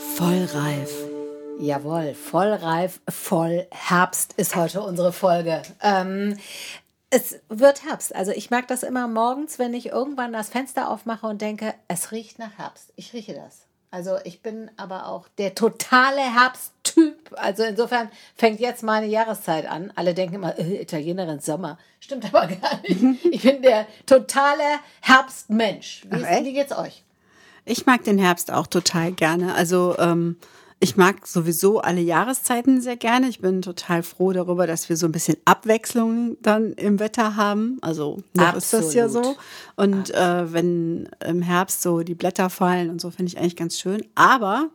Vollreif. Jawohl, vollreif, voll Herbst ist heute unsere Folge. Ähm, es wird Herbst. Also ich mag das immer morgens, wenn ich irgendwann das Fenster aufmache und denke, es riecht nach Herbst. Ich rieche das. Also ich bin aber auch der totale Herbsttyp. Also insofern fängt jetzt meine Jahreszeit an. Alle denken immer, äh, Italienerin Sommer. Stimmt aber gar nicht. Ich bin der totale Herbstmensch. Wie, Ach, ist, wie geht's euch? Ich mag den Herbst auch total gerne. Also ähm, ich mag sowieso alle Jahreszeiten sehr gerne. Ich bin total froh darüber, dass wir so ein bisschen Abwechslung dann im Wetter haben. Also noch ist das ja so. Und äh, wenn im Herbst so die Blätter fallen und so, finde ich eigentlich ganz schön. Aber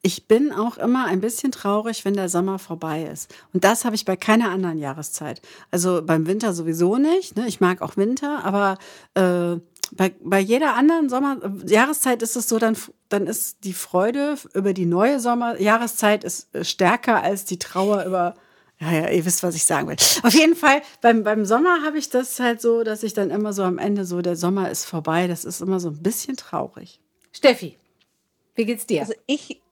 ich bin auch immer ein bisschen traurig, wenn der Sommer vorbei ist. Und das habe ich bei keiner anderen Jahreszeit. Also beim Winter sowieso nicht. Ne? Ich mag auch Winter, aber äh, bei, bei jeder anderen Sommer Jahreszeit ist es so, dann, dann ist die Freude über die neue Sommerjahreszeit ist äh, stärker als die Trauer über ja, ja, ihr wisst, was ich sagen will. Auf jeden Fall, beim, beim Sommer habe ich das halt so, dass ich dann immer so am Ende so, der Sommer ist vorbei. Das ist immer so ein bisschen traurig. Steffi, wie geht's dir? Also ich,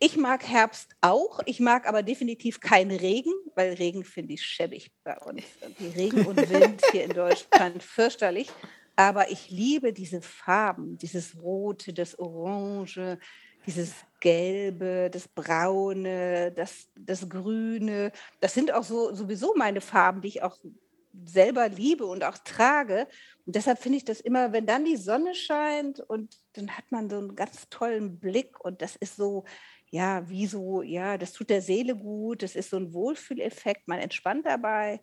ich mag Herbst auch. Ich mag aber definitiv keinen Regen, weil Regen finde ich schäbig bei uns. Die Regen und Wind hier in Deutschland fürchterlich. Aber ich liebe diese Farben, dieses Rote, das Orange, dieses Gelbe, das Braune, das, das Grüne. Das sind auch so sowieso meine Farben, die ich auch selber liebe und auch trage. Und deshalb finde ich das immer, wenn dann die Sonne scheint und dann hat man so einen ganz tollen Blick und das ist so, ja, wie so, ja, das tut der Seele gut, das ist so ein Wohlfühleffekt, man entspannt dabei.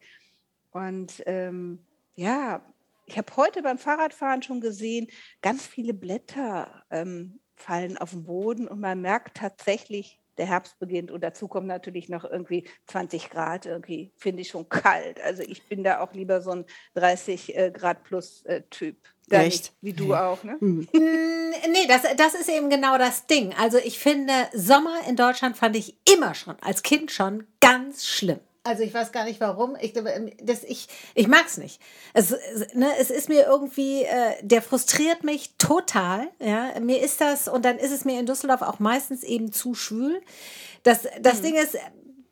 Und ähm, ja, ich habe heute beim Fahrradfahren schon gesehen, ganz viele Blätter ähm, fallen auf den Boden und man merkt tatsächlich, der Herbst beginnt und dazu kommt natürlich noch irgendwie 20 Grad, irgendwie finde ich schon kalt. Also ich bin da auch lieber so ein 30 äh, Grad plus äh, Typ. Echt? Nicht, wie du auch, ne? Hm. Nee, das, das ist eben genau das Ding. Also ich finde, Sommer in Deutschland fand ich immer schon, als Kind schon, ganz schlimm. Also ich weiß gar nicht warum. Ich, das, ich, ich mag es nicht. Es, ne, es ist mir irgendwie, äh, der frustriert mich total. Ja, mir ist das und dann ist es mir in Düsseldorf auch meistens eben zu schwül. Das, das mhm. Ding ist,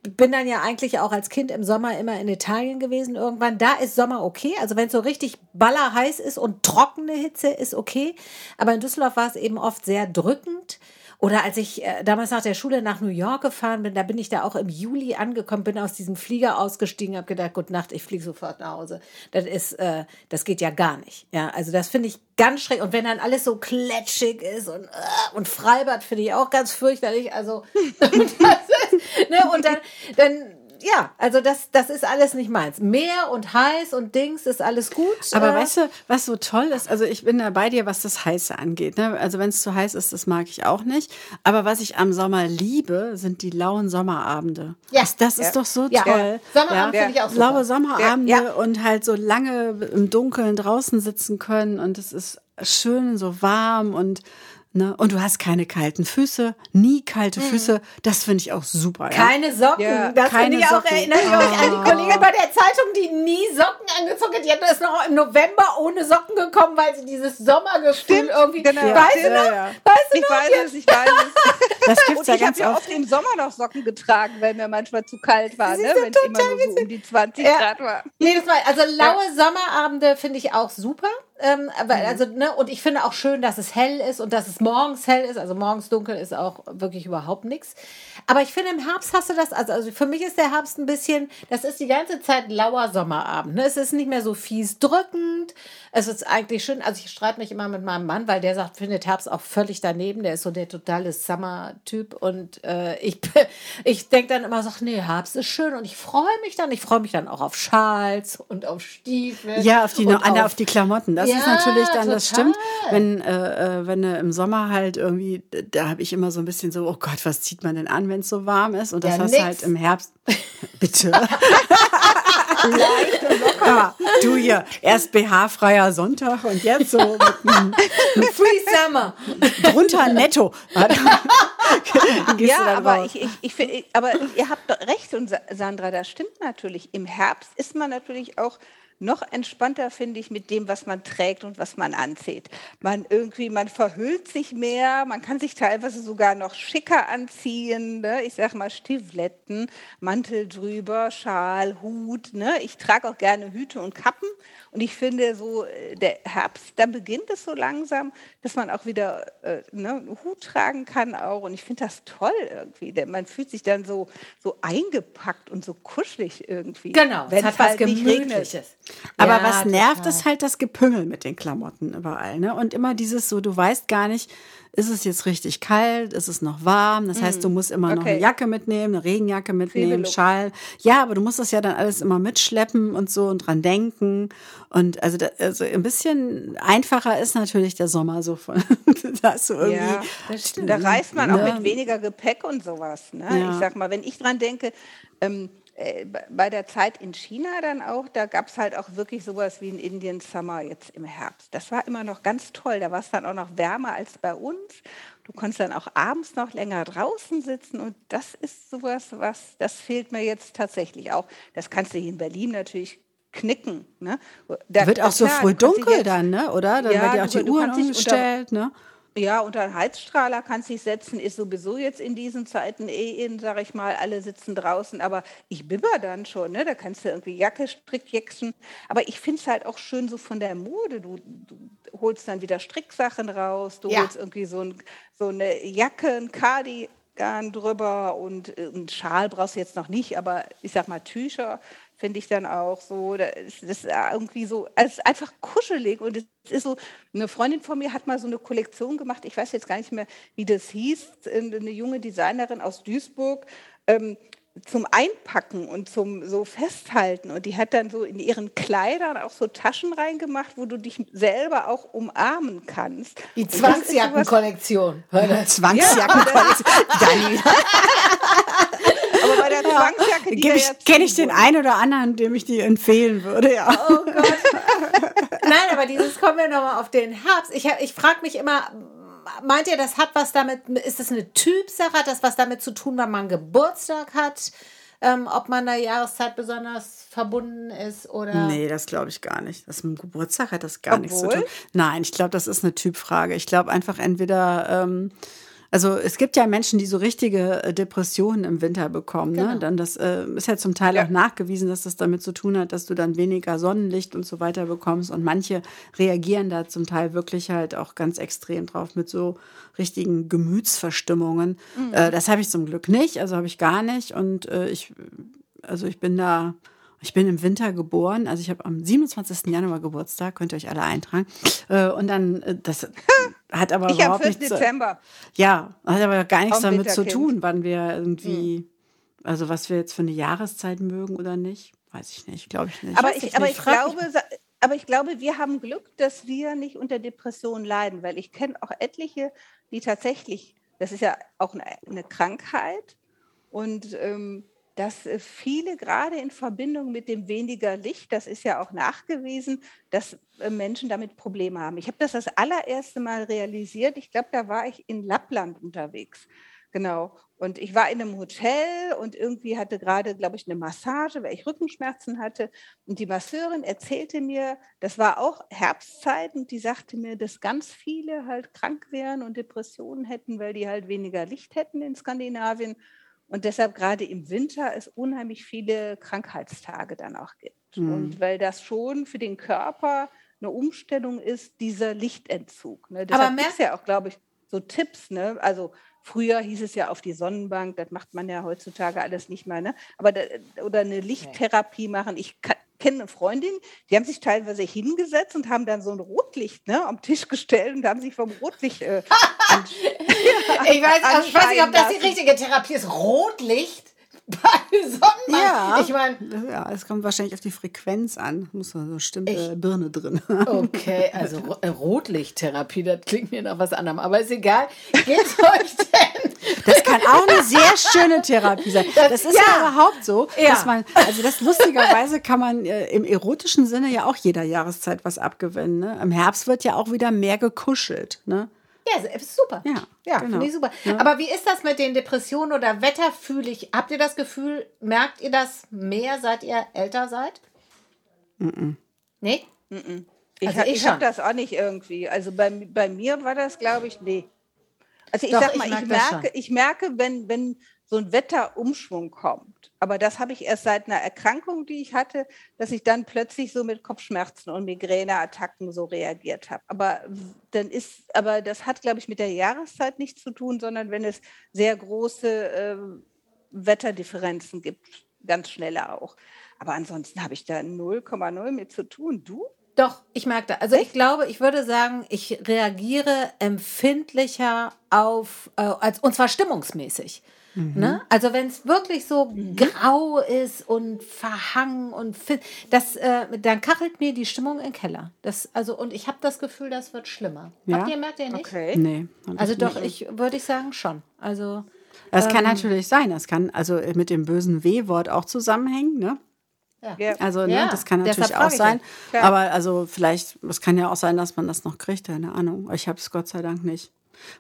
bin dann ja eigentlich auch als Kind im Sommer immer in Italien gewesen irgendwann. Da ist Sommer okay. Also wenn es so richtig ballerheiß ist und trockene Hitze ist okay. Aber in Düsseldorf war es eben oft sehr drückend. Oder als ich äh, damals nach der Schule nach New York gefahren bin, da bin ich da auch im Juli angekommen, bin aus diesem Flieger ausgestiegen, habe gedacht, gute Nacht, ich fliege sofort nach Hause. Das ist, äh, das geht ja gar nicht. Ja, also das finde ich ganz schrecklich. Und wenn dann alles so kletschig ist und, äh, und Freibad finde ich auch ganz fürchterlich. Also, ist, ne, und dann, dann ja, also das, das ist alles nicht meins. Meer und heiß und Dings ist alles gut. Aber äh, weißt du, was so toll ist? Also ich bin da bei dir, was das Heiße angeht. Ne? Also wenn es zu heiß ist, das mag ich auch nicht. Aber was ich am Sommer liebe, sind die lauen Sommerabende. Ja. Das, das ja. ist doch so ja. toll. Ja. Sommerabend ja. finde ich auch super. Laue Sommerabende und halt so lange im Dunkeln draußen sitzen können und es ist schön so warm und Ne? Und du hast keine kalten Füße, nie kalte hm. Füße. Das finde ich auch super. Ja? Keine Socken. Ja, das finde ich auch. Erinnere ich euch an die ah. Kollegin bei der Zeitung, die nie Socken angezogen hat. Die hat das noch im November ohne Socken gekommen, weil sie dieses Sommergefühl irgendwie. Genau. Weißt du noch? Ja, weißt du ich noch? weiß es, ich weiß es. Das gibt's Und ja ich habe ja oft im Sommer noch Socken getragen, weil mir manchmal zu kalt war, ne? wenn es immer nur so um die 20 Grad war. Nee, das war also laue Sommerabende finde ich auch super. Ähm, aber, mhm. also, ne, und ich finde auch schön, dass es hell ist und dass es morgens hell ist. Also morgens dunkel ist auch wirklich überhaupt nichts. Aber ich finde, im Herbst hast du das, also, also für mich ist der Herbst ein bisschen, das ist die ganze Zeit lauer Sommerabend. Ne? Es ist nicht mehr so fies drückend. Es ist eigentlich schön. Also ich streite mich immer mit meinem Mann, weil der sagt, findet Herbst auch völlig daneben. Der ist so der totale Summer-Typ. Und äh, ich, ich denke dann immer so, nee, Herbst ist schön. Und ich freue mich dann. Ich freue mich dann auch auf Schals und auf Stiefel. Ja, auf die, auf, auf, die Klamotten. Das ja, ist natürlich dann, total. das stimmt. Wenn, äh, äh, wenn im Sommer halt irgendwie, da habe ich immer so ein bisschen so, oh Gott, was zieht man denn an, wenn es so warm ist? Und das ja, hast du halt im Herbst. Bitte. ja, du hier, erst BH-freier Sonntag und jetzt so mit einem Free Summer. Drunter netto. ja, aber, ich, ich, ich, aber ihr habt recht, und Sandra, das stimmt natürlich. Im Herbst ist man natürlich auch noch entspannter, finde ich, mit dem, was man trägt und was man anzieht. Man irgendwie, man verhüllt sich mehr, man kann sich teilweise sogar noch schicker anziehen. Ne? Ich sage mal Stivletten, Mantel drüber, Schal, Hut. Ne? Ich trage auch gerne Hüte und Kappen. Und ich finde, so äh, der Herbst, da beginnt es so langsam, dass man auch wieder äh, ne, einen Hut tragen kann auch. Und ich finde das toll irgendwie. Denn man fühlt sich dann so, so eingepackt und so kuschelig irgendwie. Genau, wenn es hat was halt nicht Gemütliches. regnet. Aber Ja, was nervt, total. ist halt das Gepüngel mit den Klamotten überall. Ne? Und immer dieses so, du weißt gar nicht, ist es jetzt richtig kalt, ist es noch warm? Das heißt, du musst immer noch Okay. eine Jacke mitnehmen, eine Regenjacke mitnehmen. Schal. Ja, aber du musst das ja dann alles immer mitschleppen und so und dran denken. Und also, da, also ein bisschen einfacher ist natürlich der Sommer so von, da hast du irgendwie. Ja, das stimmt. da reist man auch Ne? mit weniger Gepäck und sowas. Ne? Ja. Ich sag mal, wenn ich dran denke, ähm, äh, bei- bei der Zeit in China dann auch, da gab es halt auch wirklich sowas wie ein Indian Summer jetzt im Herbst. Das war immer noch ganz toll. Da war es dann auch noch wärmer als bei uns. Du konntest dann auch abends noch länger draußen sitzen und das ist sowas, was, das fehlt mir jetzt tatsächlich auch. Das kannst du hier in Berlin natürlich knicken. Ne? Da, Wird auch so klar, früh dunkel jetzt- dann, ne? Oder? Dann Ja, wird ja auch du- die unter- umgestellt, ne? Ja, unter einen Heizstrahler kannst du dich setzen, ist sowieso jetzt in diesen Zeiten eh in, sag ich mal, alle sitzen draußen, aber ich bibber dann schon, ne? Da kannst du irgendwie Jacke, Strickjäckchen. Aber ich finde es halt auch schön so von der Mode. Du, du holst dann wieder Stricksachen raus, du Ja. holst irgendwie so, ein, so eine Jacke, ein Cardigan drüber und äh, einen Schal brauchst du jetzt noch nicht, aber ich sag mal Tücher finde ich dann auch so, das ist, ist irgendwie so, es ist einfach kuschelig und es ist so, eine Freundin von mir hat mal so eine Kollektion gemacht, ich weiß jetzt gar nicht mehr, wie das hieß, eine junge Designerin aus Duisburg, ähm, zum Einpacken und zum so Festhalten. Und die hat dann so in ihren Kleidern auch so Taschen reingemacht, wo du dich selber auch umarmen kannst. Die Zwangsjackenkollektion. Zwangsjacke. Dani, Aber bei der Zwangsjacke, die ich, kenne ich den zugebunden- einen oder anderen, dem ich die empfehlen würde, ja. Oh Gott. Nein, aber dieses kommen wir nochmal auf den Herbst. Ich, ich frage mich immer, meint ihr, das hat was damit, ist das eine Typsache, hat das was damit zu tun, wann man Geburtstag hat? Ähm, ob man der Jahreszeit besonders verbunden ist oder. Nee, das glaube ich gar nicht. Das mit dem Geburtstag hat das gar nichts zu Obwohl? tun. Nein, ich glaube, das ist eine Typfrage. Ich glaube einfach entweder, ähm, also es gibt ja Menschen, die so richtige äh, Depressionen im Winter bekommen. Ne? Dann das äh, ist ja zum Teil Ja. auch nachgewiesen, dass das damit zu tun hat, dass du dann weniger Sonnenlicht und so weiter bekommst. Und manche reagieren da zum Teil wirklich halt auch ganz extrem drauf mit so richtigen Gemütsverstimmungen. Äh, das habe ich zum Glück nicht, also habe ich gar nicht. Und äh, ich, also ich bin da, ich bin im Winter geboren, also ich habe am 27. Januar Geburtstag, könnt ihr euch alle eintragen. Äh, und dann, äh, das hat aber Ich am überhaupt 4. nichts Dezember. ja, hat aber gar nichts damit zu tun, wann wir irgendwie, also was wir jetzt für eine Jahreszeit mögen oder nicht, weiß ich nicht, glaube ich nicht. Aber ich, ich aber nicht, ich glaube, aber ich glaube, wir haben Glück, dass wir nicht unter Depressionen leiden, weil ich kenne auch etliche, die tatsächlich, das ist ja auch eine, eine Krankheit und ähm, dass äh, viele gerade in Verbindung mit dem weniger Licht, das ist ja auch nachgewiesen, dass äh, Menschen damit Probleme haben. Ich habe das das allererste Mal realisiert. Ich glaube, da war ich in Lappland unterwegs. Genau. Und ich war in einem Hotel und irgendwie hatte gerade, glaube ich, eine Massage, weil ich Rückenschmerzen hatte. Und die Masseurin erzählte mir, das war auch Herbstzeit und die sagte mir, dass ganz viele halt krank wären und Depressionen hätten, weil die halt weniger Licht hätten in Skandinavien. Und deshalb gerade im Winter es unheimlich viele Krankheitstage dann auch gibt. Und weil das schon für den Körper eine Umstellung ist, dieser Lichtentzug. Ne? Deshalb mer- gibt es ja auch, glaube ich, so Tipps. Ne? Also früher hieß es ja auf die Sonnenbank, das macht man ja heutzutage alles nicht mehr. Ne? Aber da, oder eine Lichttherapie machen. Ich ka- kenne eine Freundin, die haben sich teilweise hingesetzt und haben dann so ein Rotlicht ne, am Tisch gestellt und haben sich vom Rotlicht äh, an, Ich weiß, also ich weiß nicht, ob das die richtige Therapie ist. Rotlicht bei Sonnenbank. Ja. Ich meine, ja, es kommt wahrscheinlich auf die Frequenz an. Muss man so bestimmte Birne drin. okay, also äh, Rotlichttherapie, das klingt mir nach was anderem. Aber ist egal. Geht's euch denn? Das kann auch eine sehr schöne Therapie sein. Das, ist ja, ja. überhaupt so, Ja. dass man, also das lustigerweise kann man äh, im erotischen Sinne ja auch jeder Jahreszeit was abgewinnen. Ne? Im Herbst wird ja auch wieder mehr gekuschelt. Ne? Ja, es ist super. Ja, ja genau. finde ich super. Aber wie ist das mit den Depressionen oder wetterfühlig? Habt ihr das Gefühl, merkt ihr das mehr, seit ihr älter seid? Nee? Ich, Also hab- ich ich habe das auch nicht irgendwie. Also bei, bei mir war das, glaube ich, nee. Also ich Doch, sag ich mal, ich, schon. merke, ich merke, wenn, wenn so ein Wetterumschwung kommt, aber das habe ich erst seit einer Erkrankung, die ich hatte, dass ich dann plötzlich so mit Kopfschmerzen und Migräneattacken so reagiert habe. Aber dann ist, aber das hat, glaube ich, mit der Jahreszeit nichts zu tun, sondern wenn es sehr große ähm, Wetterdifferenzen gibt, ganz schnelle auch. Aber ansonsten habe ich da 0,0 mit zu tun. Du? Doch, ich merke das. Also ich glaube, ich würde sagen, ich reagiere empfindlicher auf, äh, als, und zwar stimmungsmäßig. Ne? Also wenn es wirklich so grau ist und verhangen und das, äh, dann kachelt mir die Stimmung in den Keller. Das, also, und ich habe das Gefühl, das wird schlimmer. Ja? Habt ihr, merkt ihr nicht? Okay. Nee. Also ich doch, nicht. ich würde ich sagen schon. Also Das kann natürlich sein. Das kann also mit dem bösen W-Wort auch zusammenhängen, ne? Ja. Also, ne, Ja, das kann natürlich auch sein. ja. Aber also vielleicht, es kann ja auch sein, dass man das noch kriegt, keine Ahnung. Ich habe es Gott sei Dank nicht.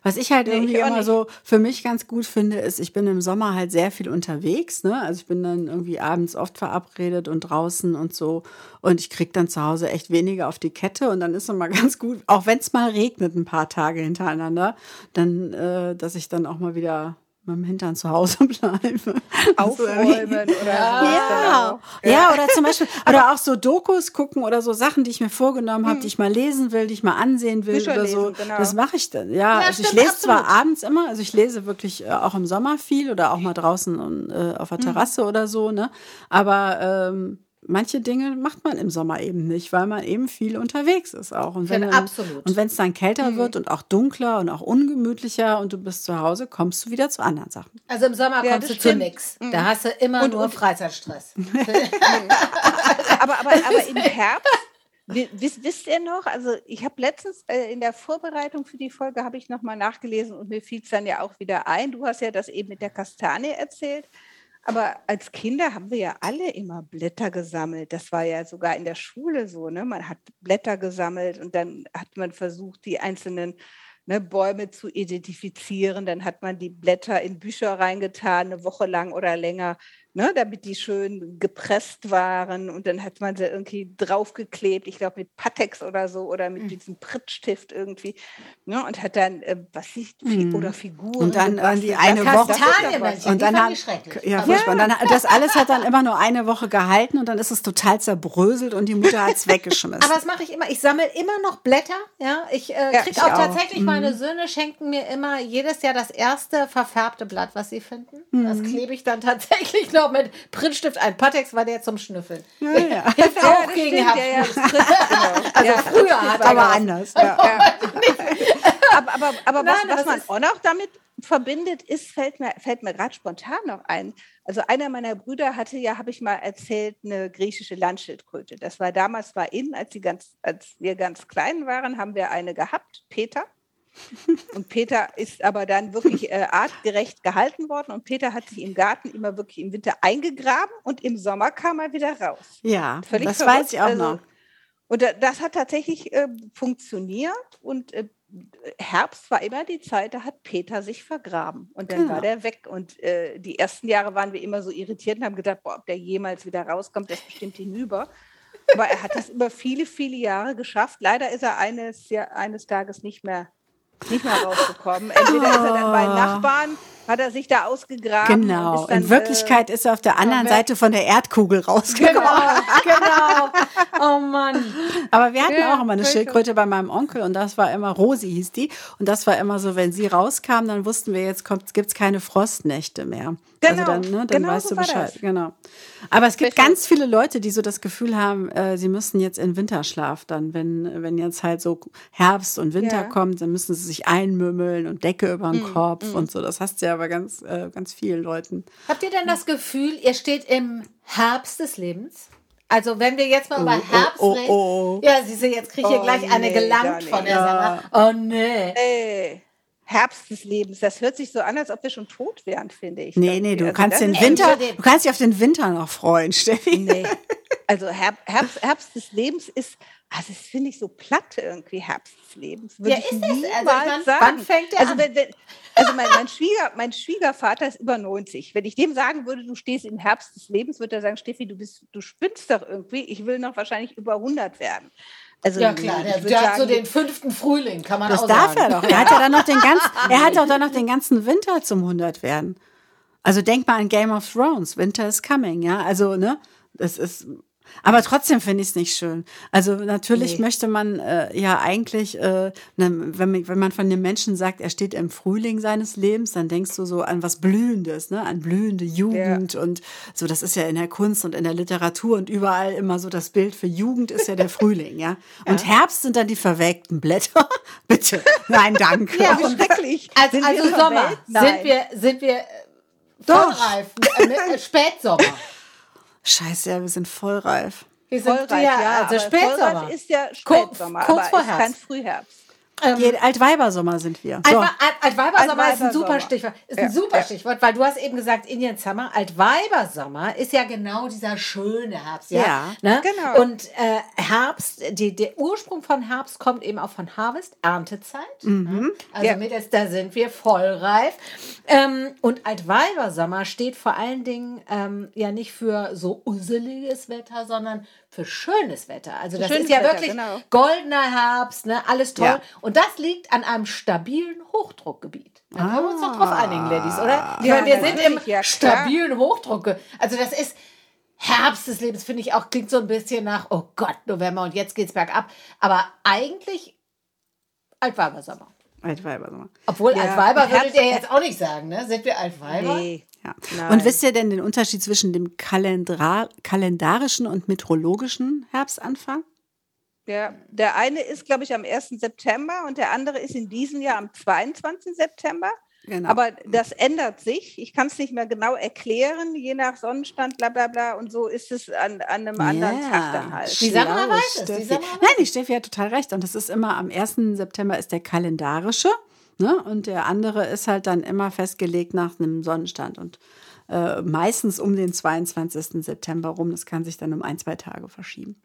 Was ich halt Nee, irgendwie ich immer nicht. so für mich ganz gut finde, ist, ich bin im Sommer halt sehr viel unterwegs. Ne? Also ich bin dann irgendwie abends oft verabredet und draußen und so. Und ich krieg dann zu Hause echt weniger auf die Kette. Und dann ist es mal ganz gut, auch wenn es mal regnet ein paar Tage hintereinander, dann, äh, dass ich dann auch mal wieder mit dem Hintern zu Hause bleibe. Aufräumen oder dann Ja. auch. ja, oder zum Beispiel, oder auch so Dokus gucken oder so Sachen, die ich mir vorgenommen habe, die ich mal lesen will, die ich mal ansehen will Bücher oder so. lesen, genau. Das mache ich dann. Ja, Ja, also ich lese zwar absolut. abends immer, also ich lese wirklich äh, auch im Sommer viel oder auch mal draußen äh, auf der Terrasse oder so, ne? Aber ähm, manche Dinge macht man im Sommer eben nicht, weil man eben viel unterwegs ist auch. Und wenn dann, absolut. Und wenn es dann kälter wird und auch dunkler und auch ungemütlicher und du bist zu Hause, kommst du wieder zu anderen Sachen. Also im Sommer Ja, kommst du zu stimmt. nix. Da hast du immer nur Freizeitstress. aber, aber, aber im Herbst, wi- wisst, wisst ihr noch, also ich habe letztens äh, in der Vorbereitung für die Folge, habe ich nochmal nachgelesen und mir fiel es dann ja auch wieder ein. Du hast ja das eben mit der Kastanie erzählt. Aber als Kinder haben wir ja alle immer Blätter gesammelt. Das war ja sogar in der Schule so. Ne? Man hat Blätter gesammelt und dann hat man versucht, die einzelnen ne, Bäume zu identifizieren. Dann hat man die Blätter in Bücher reingetan, eine Woche lang oder länger, ne, damit die schön gepresst waren. Und dann hat man sie irgendwie draufgeklebt, ich glaube mit Patex oder so oder Mhm. mit diesem Prittstift irgendwie. Ne, und hat dann, äh, was ich, Fi- oder Figuren. Mhm. Und dann irgendwie eine Das- Woche-. Kastanienmännchen, Und dann schrecklich. ja. Und dann, das alles hat dann immer nur eine Woche gehalten und dann ist es total zerbröselt und die Mutter hat es weggeschmissen. Aber das mache ich immer. Ich sammle immer noch Blätter. Ja, ich äh, Ja, kriege ich auch, auch. tatsächlich, meine Söhne schenken mir immer jedes Jahr das erste verfärbte Blatt, was sie finden. Das klebe ich dann tatsächlich noch mit Printstift ein. Patex war der zum Schnüffeln. ja, ja. Hilft Ja, auch gegen stimmt, genau. Also früher hat er aber anders. Aber, aber, aber Nein, was, was man auch noch damit verbindet, ist, fällt mir, fällt mir gerade spontan noch ein. Also einer meiner Brüder hatte ja, habe ich mal erzählt, eine griechische Landschildkröte. Das war damals war in, als, sie ganz, als wir ganz klein waren, haben wir eine gehabt, Peter. Und Peter ist aber dann wirklich äh, artgerecht gehalten worden. Und Peter hat sich im Garten immer wirklich im Winter eingegraben und im Sommer kam er wieder raus. Ja, Völlig das verrückt. weiß ich auch Also, noch. Und da- das hat tatsächlich äh, funktioniert. Und äh, Herbst war immer die Zeit, da hat Peter sich vergraben. Und dann Genau. war der weg. Und äh, die ersten Jahre waren wir immer so irritiert und haben gedacht, boah, ob der jemals wieder rauskommt, der ist bestimmt hinüber. Aber er hat das über viele, viele Jahre geschafft. Leider ist er eines, ja, eines Tages nicht mehr, nicht mehr rausgekommen. Entweder ist er dann bei Nachbarn, hat er sich da ausgegraben. Genau. dann, In Wirklichkeit ist er auf der anderen. Seite von der Erdkugel rausgekommen. Genau, genau. Oh Mann. Aber wir hatten Ja, auch immer eine Schildkröte bei meinem Onkel und das war immer, Rosi hieß die. Und das war immer so, wenn sie rauskam, dann wussten wir, jetzt gibt es keine Frostnächte mehr. Genau, also dann, ne, dann genau weißt so du Bescheid. Genau. Aber es gibt Richtig. ganz viele Leute, die so das Gefühl haben, äh, sie müssen jetzt in Winterschlaf dann, wenn, wenn jetzt halt so Herbst und Winter Ja. kommt, dann müssen sie sich einmümmeln und Decke über den Mm, Kopf und so. Das hast du ja bei ganz, äh, ganz vielen Leuten. Habt ihr denn das Gefühl, ihr steht im Herbst des Lebens? Also wenn wir jetzt mal über oh, Herbst oh, reden. oh. Ja, siehst du, jetzt kriege ich hier Oh, gleich eine nee, gelangt Dani. von der Sandra. Oh nee. Ey, Herbst des Lebens. Das hört sich so an, als ob wir schon tot wären, finde ich. Nee, nee, du Also kannst das den Winter, du kannst dich auf den Winter noch freuen, Steffi. Nee. Also Herb, Herbst, Herbst des Lebens ist, also das finde ich so platt irgendwie, Herbst des Lebens. Würde Ja, ich ist es? Also, ich niemals mein, sagen. wann fängt der also, wenn, wenn, also mein, mein, Schwieger, mein Schwiegervater ist über 90. Wenn ich dem sagen würde, du stehst im Herbst des Lebens, würde er sagen, Steffi, du bist, du spinnst doch irgendwie. Ich will noch wahrscheinlich über 100 werden. Also Ja klar, der, der hat so sagen, den fünften Frühling, kann man Das auch darf sagen. er doch. Er hat ja dann noch den ganzen, er hat auch dann noch den ganzen Winter zum 100 werden. Also denk mal an Game of Thrones. Winter is coming, ja. Also, ne? Das ist, aber trotzdem finde ich es nicht schön. Also natürlich Nee. möchte man äh, ja eigentlich, äh, ne, wenn, man- wenn man von dem Menschen sagt, er steht im Frühling seines Lebens, dann denkst du so an was Blühendes, ne? an blühende Jugend und so. Das ist ja in der Kunst und in der Literatur und überall immer so das Bild für Jugend ist ja der Frühling, ja. Und Herbst sind dann die verwelkten Blätter. Bitte, nein, danke. Ja, schrecklich. Also, also Sommer. Sind wir, sind wir äh, Doch. vollreif? Äh, äh, Spätsommer. Scheiße, ja, wir sind vollreif. Wir sind Vollreif, ja, ja, also Spätsommer. Vollreif ist ja Kurz- Spätsommer, kurz aber vor ist kein Herbst. Frühherbst. Die Altweibersommer sind wir. So. Altweibersommer ist ein super. Stichwort. Ist ein Ja, super ja. Stichwort, weil du hast eben gesagt, Indian Summer. Altweibersommer ist ja genau dieser schöne Herbst. Ja. Ja, ne? genau. Und äh, Herbst, die, der Ursprung von Herbst kommt eben auch von Harvest, Erntezeit. Ne? Also Ja. mit jetzt, da sind wir vollreif. Ähm, und Altweibersommer steht vor allen Dingen ähm, ja nicht für so usseliges Wetter, sondern für schönes Wetter. Also das schönes ist ja Wetter, wirklich genau. goldener Herbst, ne? alles toll. Ja. Und das liegt an einem stabilen Hochdruckgebiet. Da können wir uns doch drauf einigen, Ladies, oder? Ja, meine, wir sind im ja, stabilen Hochdruck. Also das ist Herbst des Lebens, finde ich auch, klingt so ein bisschen nach, oh Gott, November und jetzt geht's bergab. Aber eigentlich Altweibersommer. Altweibersommer. Obwohl Ja, Altweiber würdet ihr jetzt auch nicht sagen, ne? Sind wir Altweiber? Nee. Ja. Nein. Und wisst ihr denn den Unterschied zwischen dem Kalendra kalendarischen und meteorologischen Herbstanfang? Ja, der eine ist, glaube ich, am 1. September und der andere ist in diesem Jahr am 22. September. Genau. Aber das ändert sich. Ich kann es nicht mehr genau erklären, je nach Sonnenstand, bla bla bla. Und so ist es an, an einem anderen Tag dann halt. Die Sandra weiß es, Nein, die Steffi hat total recht. Und das ist immer am 1. September ist der kalendarische. Ne? Und der andere ist halt dann immer festgelegt nach einem Sonnenstand. Und äh, meistens um den 22. September rum. Das kann sich dann um ein, zwei Tage verschieben.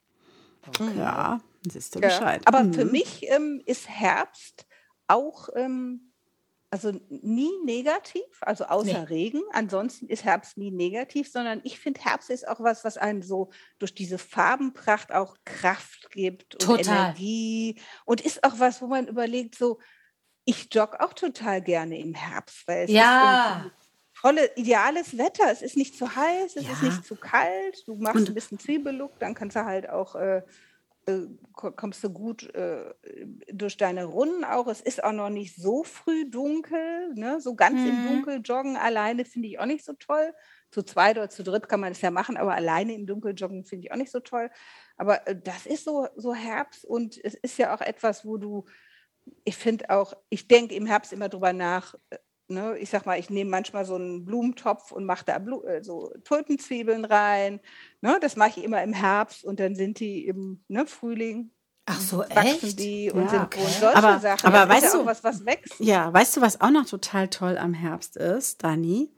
Ja, siehst du Ja. Bescheid. Aber Mhm. für mich ähm, ist Herbst auch, ähm, also nie negativ, also außer Nee. Regen. Ansonsten ist Herbst nie negativ, sondern ich finde, Herbst ist auch was, was einem so durch diese Farbenpracht auch Kraft gibt und Total. Energie. Und ist auch was, wo man überlegt, so, ich jogge auch total gerne im Herbst, weil es ist Ja. tolle, ideales Wetter. Es ist nicht zu heiß, es ist Ja. nicht zu kalt. Du machst ein bisschen Zwiebellook, dann kannst du halt auch, äh, kommst du gut äh, durch deine Runden auch. Es ist auch noch nicht so früh dunkel. Ne? So ganz im Mhm. Dunkel joggen alleine finde ich auch nicht so toll. Zu zweit oder zu dritt kann man es ja machen, aber alleine im Dunkel joggen finde ich auch nicht so toll. Aber äh, das ist so, so Herbst und es ist ja auch etwas, wo du, ich finde auch, ich denke im Herbst immer drüber nach, äh, ne, ich sag mal, ich nehme manchmal so einen Blumentopf und mache da Blu äh, so Tulpenzwiebeln rein. Ne, das mache ich immer im Herbst und dann sind die im ne, Frühling. Ach so, echt? die und Ja, sind okay. und solche Aber- Sachen. aber Das weißt ja du- was, was wächst. Ja, weißt du, was auch noch total toll am Herbst ist, Dani?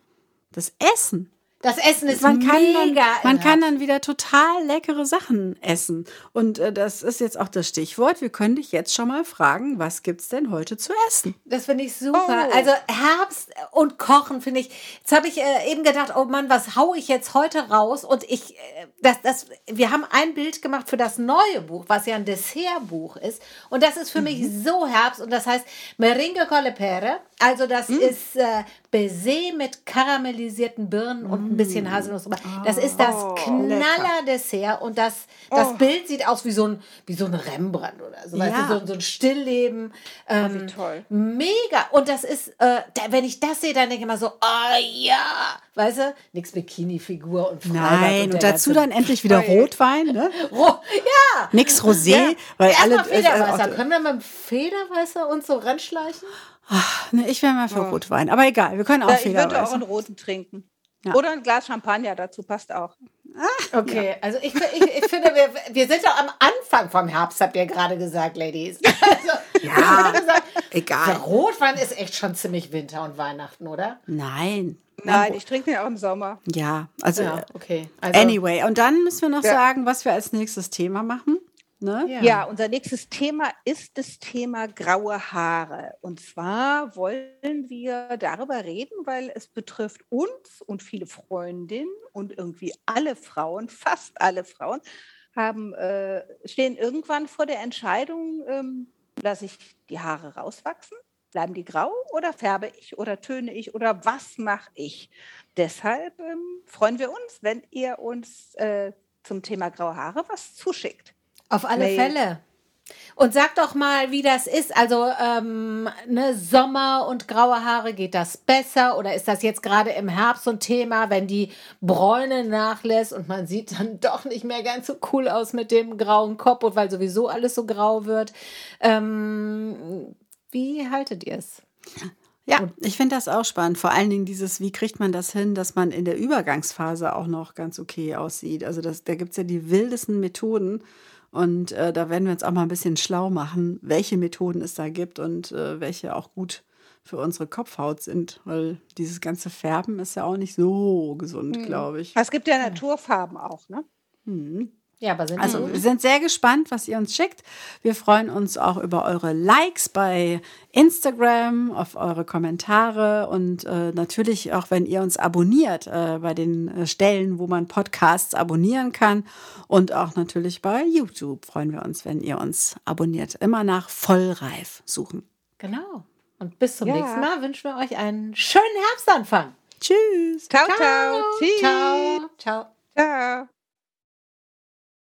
Das Essen. Das Essen ist man kann, mega. dann, man kann dann wieder total leckere Sachen essen. Und äh, das ist jetzt auch das Stichwort. Wir können dich jetzt schon mal fragen, was gibt's denn heute zu essen? Das finde ich super. Oh. Also Herbst und Kochen finde ich. Jetzt habe ich äh, eben gedacht, oh Mann, was hau ich jetzt heute raus? Und ich, äh, das, das, wir haben ein Bild gemacht für das neue Buch, was ja ein Dessertbuch ist. Und das ist für mich so Herbst. Und das heißt Meringue con le pere. Also das ist äh, Baiser mit karamellisierten Birnen und ein bisschen Haselnuss. drüber. Das ist das Oh, Knaller-Dessert. Und das, das Bild sieht aus wie so ein, wie so ein Rembrandt oder so. Weißt Ja. du, so, so ein Stillleben. Ähm, wie toll. Mega. Und das ist, äh, da, wenn ich das sehe, dann denke ich immer so, oh ja. Weißt du, nix Bikini-Figur und Freibad Nein, und der dazu dann endlich wieder Ui. Rotwein, ne? Ro ja. Nix Rosé, weil alle. Erstmal Federwasser. äh, Können wir mit dem Federwasser uns so ranschleichen? Ne, ich wäre mal für Rotwein. Aber egal, wir können auch Ja, ich würde auch einen roten trinken. Ja. Oder ein Glas Champagner dazu passt auch. Okay, also ich, ich, ich finde, wir, wir sind doch am Anfang vom Herbst, habt ihr gerade gesagt, Ladies. Also, Ja, gesagt, der egal. Rotwein ist echt schon ziemlich Winter und Weihnachten, oder? Nein. Nein, ich trinke den auch im Sommer. Ja, also Ja, okay. Also, anyway. Und dann müssen wir noch Ja. sagen, was wir als nächstes Thema machen. Ne? Ja. Ja, unser nächstes Thema ist das Thema graue Haare. Und zwar wollen wir darüber reden, weil es betrifft uns und viele Freundinnen und irgendwie alle Frauen, fast alle Frauen, haben, äh, stehen irgendwann vor der Entscheidung, ähm, lasse ich die Haare rauswachsen? Bleiben die grau oder färbe ich oder töne ich oder was mache ich? Deshalb ähm, freuen wir uns, wenn ihr uns äh, zum Thema graue Haare was zuschickt. Auf alle Mail. Fälle. Und sag doch mal, wie das ist. Also, ähm, ne, Sommer und graue Haare, geht das besser? Oder ist das jetzt gerade im Herbst so ein Thema, wenn die Bräune nachlässt und man sieht dann doch nicht mehr ganz so cool aus mit dem grauen Kopf und weil sowieso alles so grau wird? Ähm, wie haltet ihr es? Ja, ich finde das auch spannend. Vor allen Dingen dieses, wie kriegt man das hin, dass man in der Übergangsphase auch noch ganz okay aussieht. Also das, da gibt es ja die wildesten Methoden. Und äh, da werden wir uns auch mal ein bisschen schlau machen, welche Methoden es da gibt und äh, welche auch gut für unsere Kopfhaut sind. Weil dieses ganze Färben ist ja auch nicht so gesund, glaube ich. Es gibt ja Naturfarben auch, ne? Ja, aber sind Also wir sind sehr gespannt, was ihr uns schickt. Wir freuen uns auch über eure Likes bei Instagram, auf eure Kommentare und äh, natürlich auch, wenn ihr uns abonniert äh, bei den äh, Stellen, wo man Podcasts abonnieren kann. Und auch natürlich bei YouTube freuen wir uns, wenn ihr uns abonniert. Immer nach Vollreif suchen. Genau. Und bis zum Ja. nächsten Mal wünschen wir euch einen schönen Herbstanfang. Tschüss. Ciao, ciao. Tschüss. Ciao. Ciao. Ciao.